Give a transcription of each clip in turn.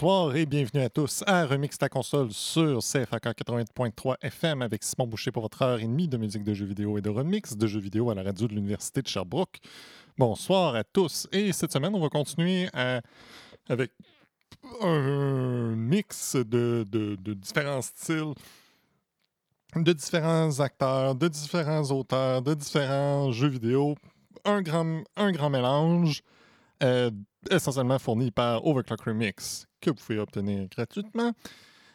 Bonsoir et bienvenue à tous à Remix ta console sur CFAK 80.3 FM avec Simon Boucher pour votre heure et demie de musique de jeux vidéo et de remix de jeux vidéo à la radio de l'Université de Sherbrooke. Bonsoir à tous et cette semaine on va continuer avec un mix de différents styles, de différents acteurs, de différents auteurs, de différents jeux vidéo. Un grand, un grand mélange. euh, essentiellement fourni par Overclock Remix, que vous pouvez obtenir gratuitement.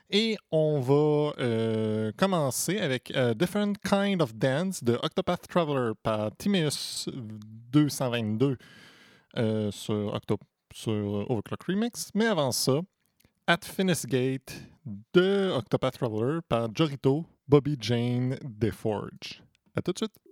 Et on va euh, commencer avec euh, Different Kind of Dance de Octopath Traveler par Timeus 222 euh, sur, Octo- sur Overclock Remix. Mais avant ça, At Finis Gate de Octopath Traveler par Jorito Bobby Jane DeForge. À tout de suite!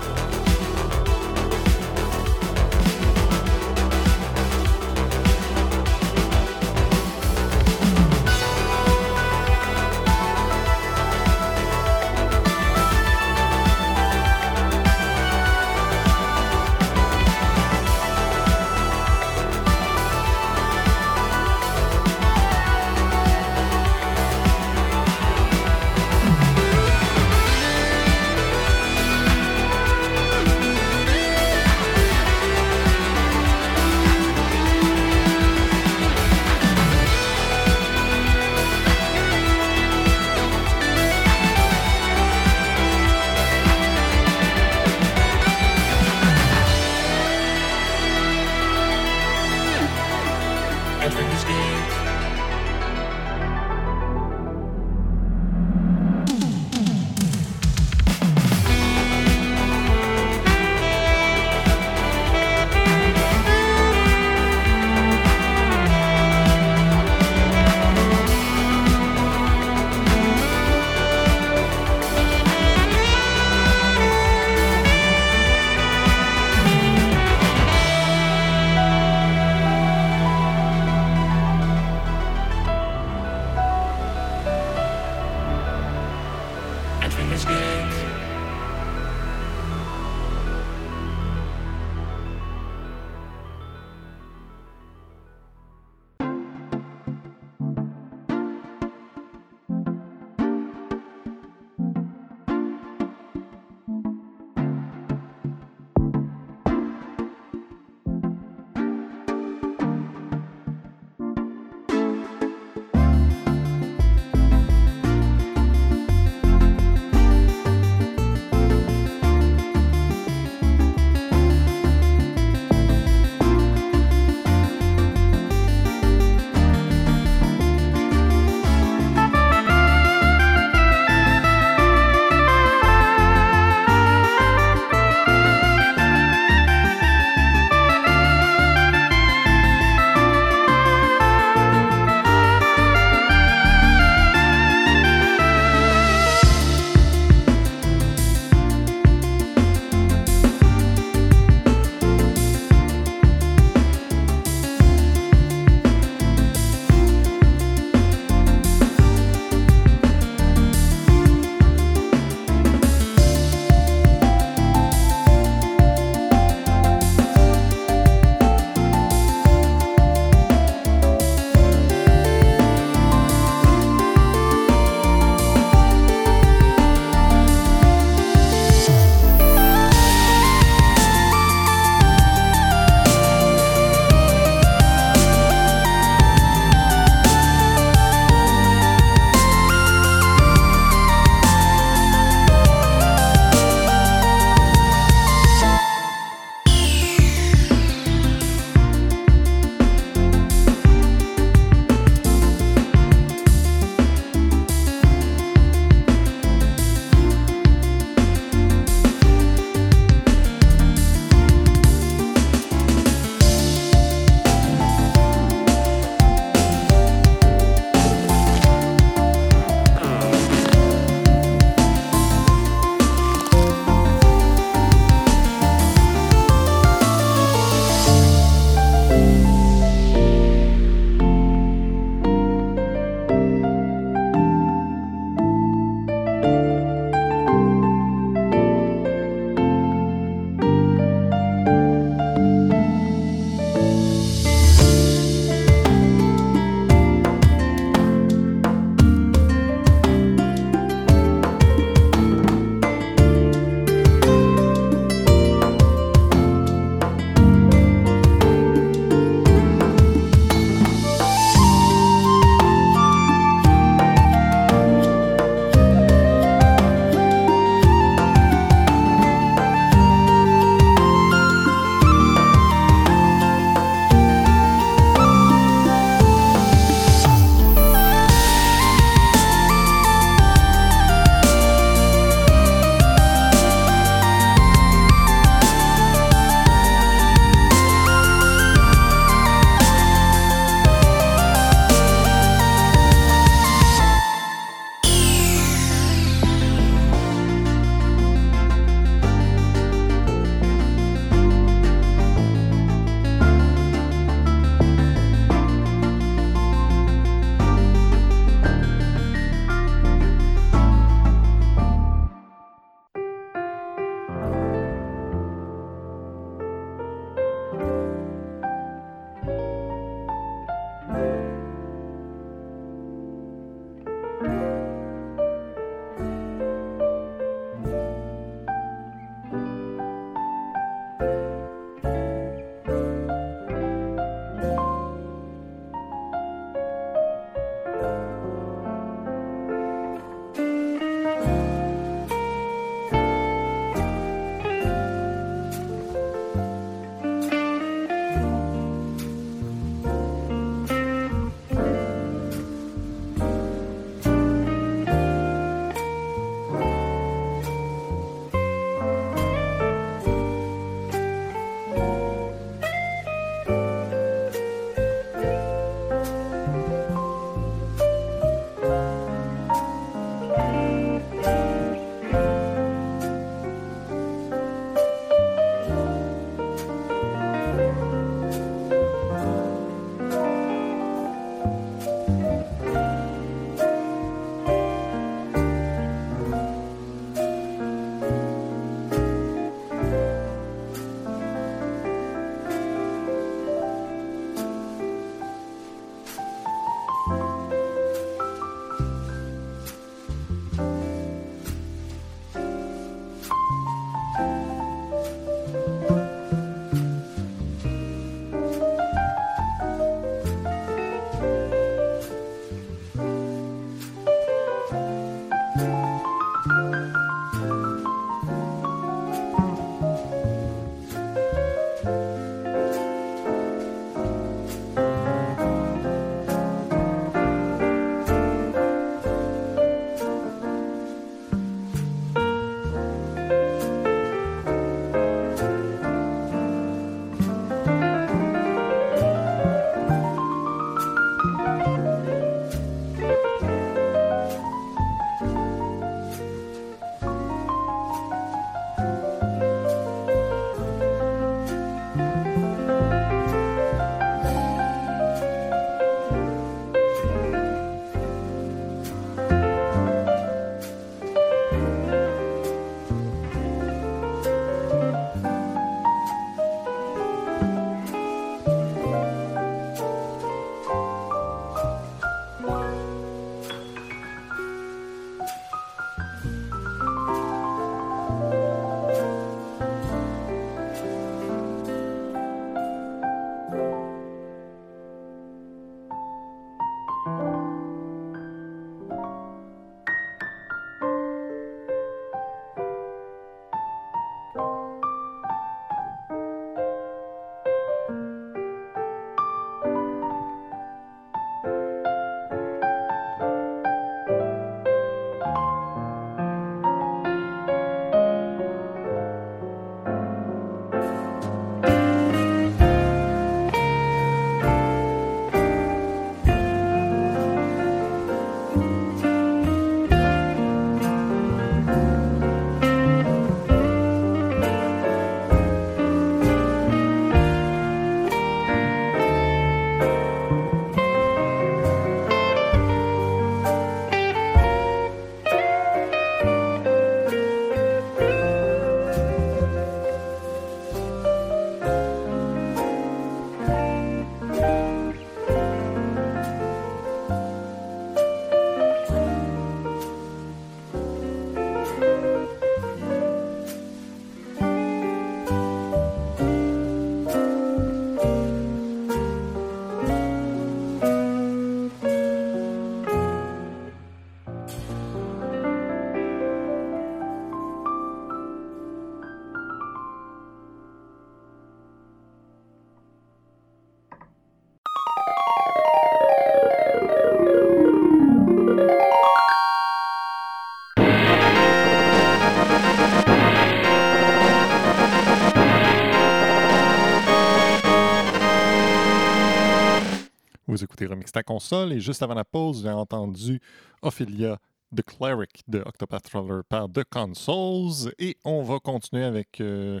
Ta console et juste avant la pause, avez entendu Ophelia The Cleric de Octopath Traveler par The Consoles et on va continuer avec euh,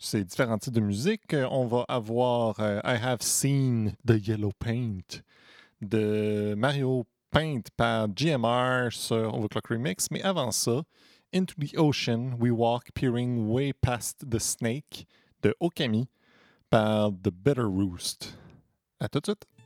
ces différents types de musique. On va avoir euh, I Have Seen the Yellow Paint de Mario Paint par GMR sur Overclock Remix, mais avant ça, Into the Ocean, We Walk Peering Way Past the Snake de Okami par The Better Roost. À tout de suite!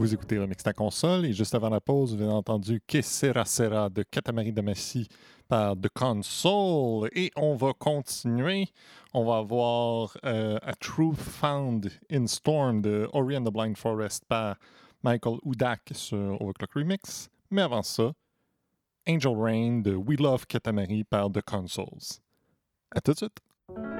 Vous écoutez Remix ta console et juste avant la pause, vous avez entendu Que sera sera de Katamari Damacy par The Console. Et on va continuer. On va avoir euh, A Truth Found in Storm de Ori and the Blind Forest par Michael Udak sur Overclock Remix. Mais avant ça, Angel Rain de We Love Katamari par The Consoles. À tout de suite.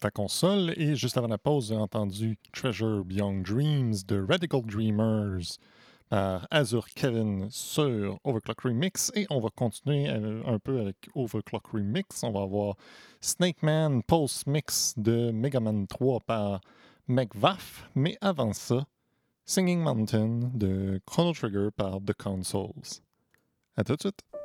Ta console et juste avant la pause, j'ai entendu Treasure Beyond Dreams de Radical Dreamers par Azure Kevin sur Overclock Remix et on va continuer euh, un peu avec Overclock Remix. On va avoir Snake Man Pulse Mix de Mega Man 3 par McVaff, mais avant ça, Singing Mountain de Chrono Trigger par The Consoles. À tout de suite!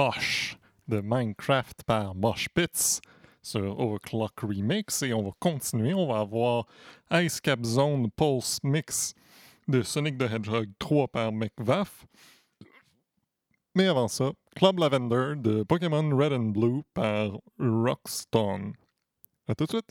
Mosh de Minecraft par Mosh Pits sur Overclock Remix et on va continuer. On va avoir Ice Cap Zone Pulse Mix de Sonic the Hedgehog 3 par McVaff. Mais avant ça, Club Lavender de Pokémon Red and Blue par Rockstone. À tout de suite!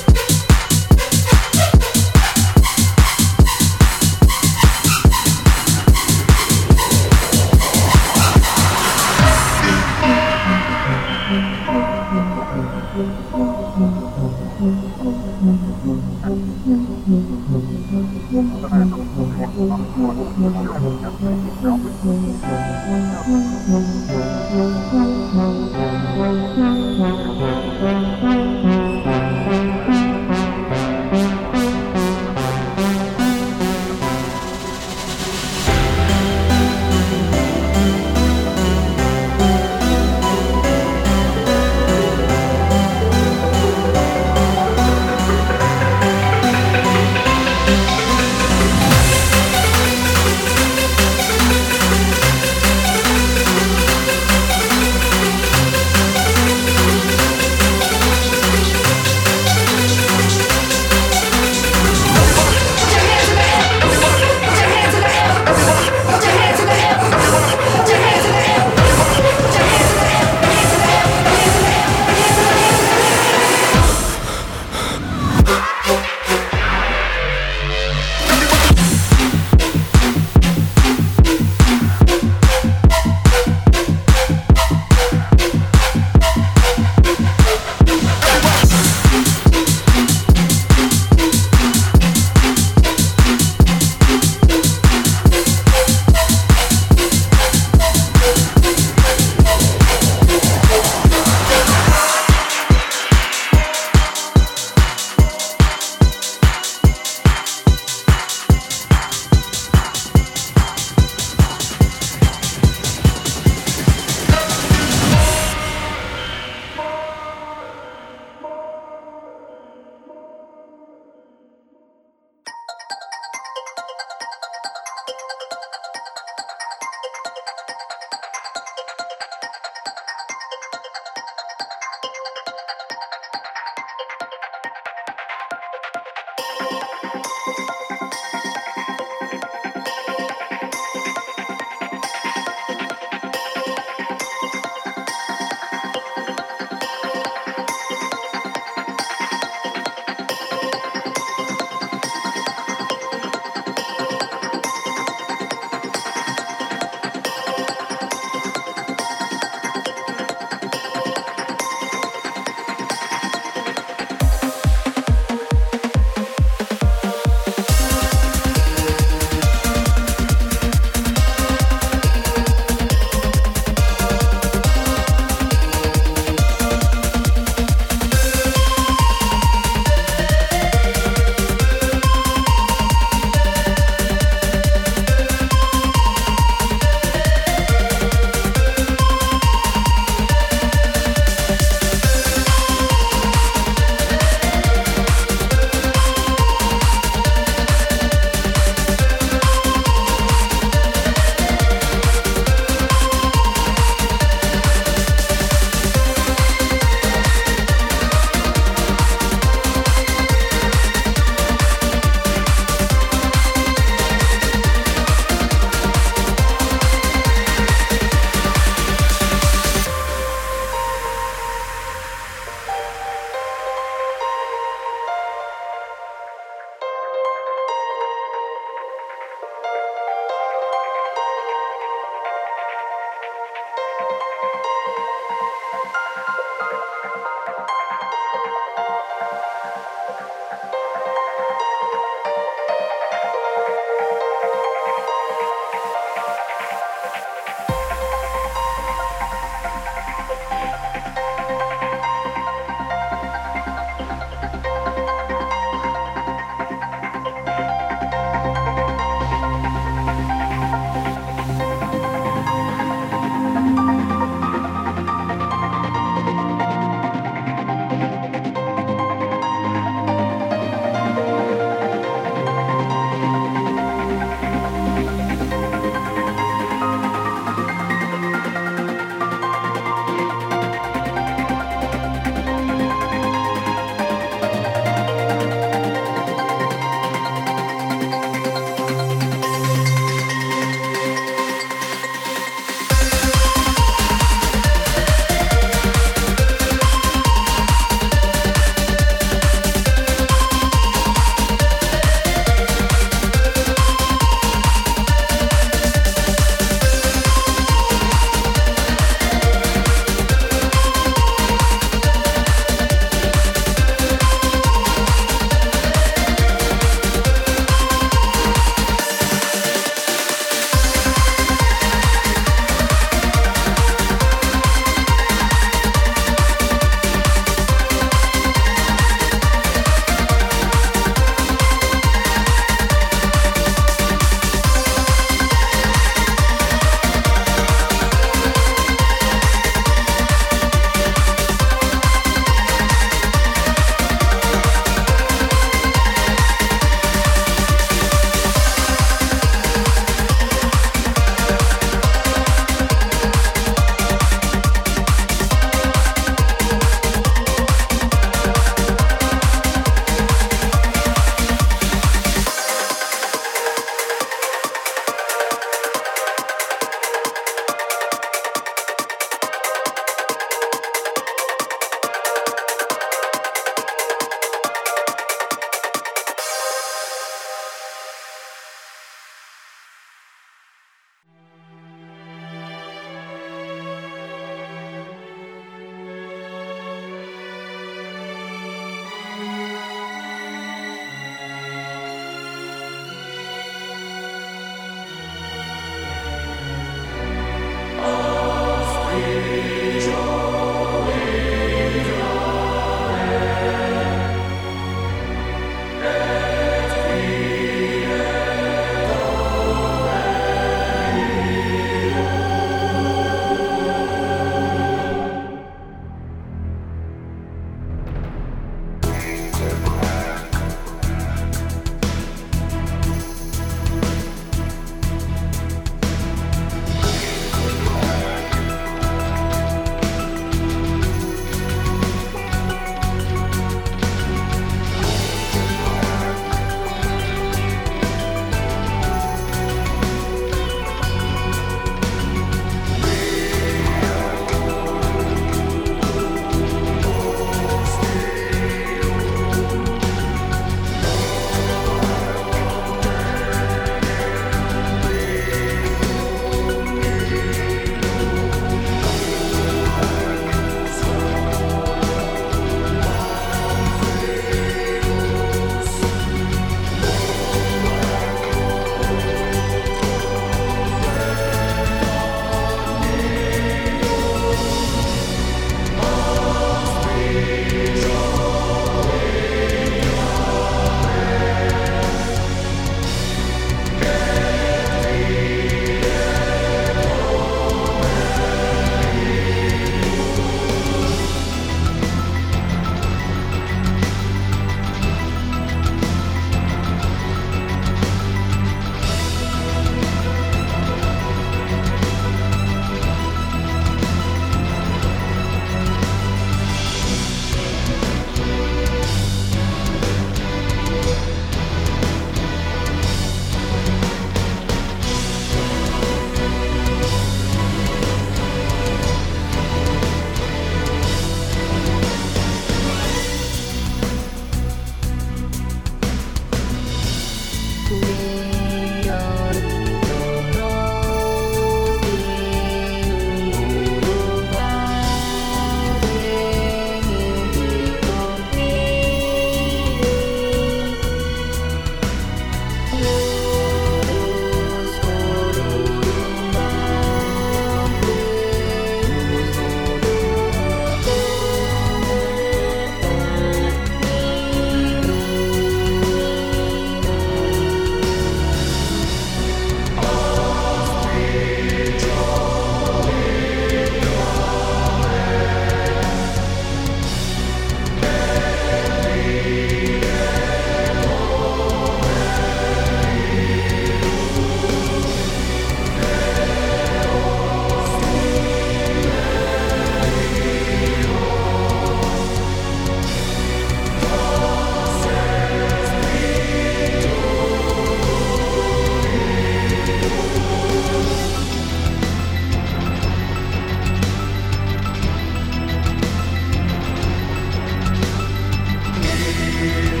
Vous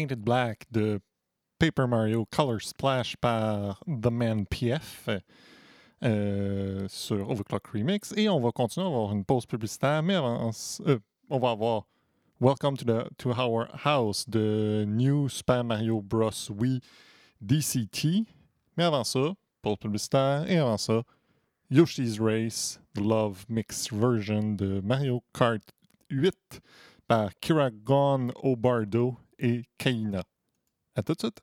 Painted Black de Paper Mario Color Splash par The Man PF euh, sur Overclock Remix. Et on va continuer à avoir une pause publicitaire, mais avant, euh, on va avoir Welcome to, the, to Our House de New Super Mario Bros. Wii DCT. Mais avant ça, pause publicitaire. Et avant ça, Yoshi's Race, The Love Mix Version de Mario Kart 8 par Kiragon Obardo et Kaina. À tout de suite.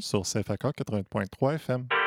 Sur CFAK 80.3 FM.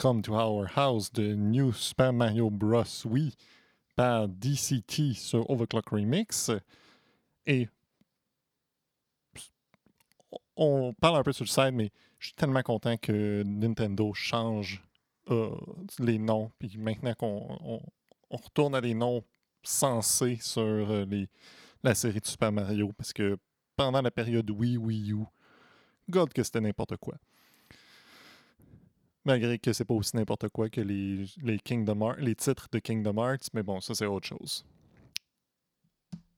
Welcome to Our House de New Super Mario Bros. Wii par DCT sur Overclock Remix. Et on parle un peu sur le site, mais je suis tellement content que Nintendo change euh, les noms. Puis maintenant qu'on on- retourne à des noms sensés sur euh, les, la série de Super Mario, parce que pendant la période Wii, Wii U, God que c'était n'importe quoi. Malgré que c'est pas aussi n'importe quoi que les, les, Kingdom les titres de Kingdom Hearts, mais bon, ça c'est autre chose.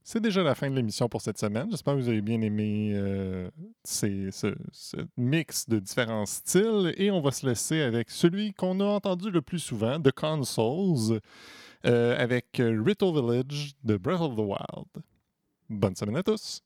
C'est déjà la fin de l'émission pour cette semaine. J'espère que vous avez bien aimé euh, ces- ce, mix de différents styles. Et on va se laisser avec celui qu'on a entendu le plus souvent, The Consoles, euh, avec Rito Village de Breath of the Wild. Bonne semaine à tous!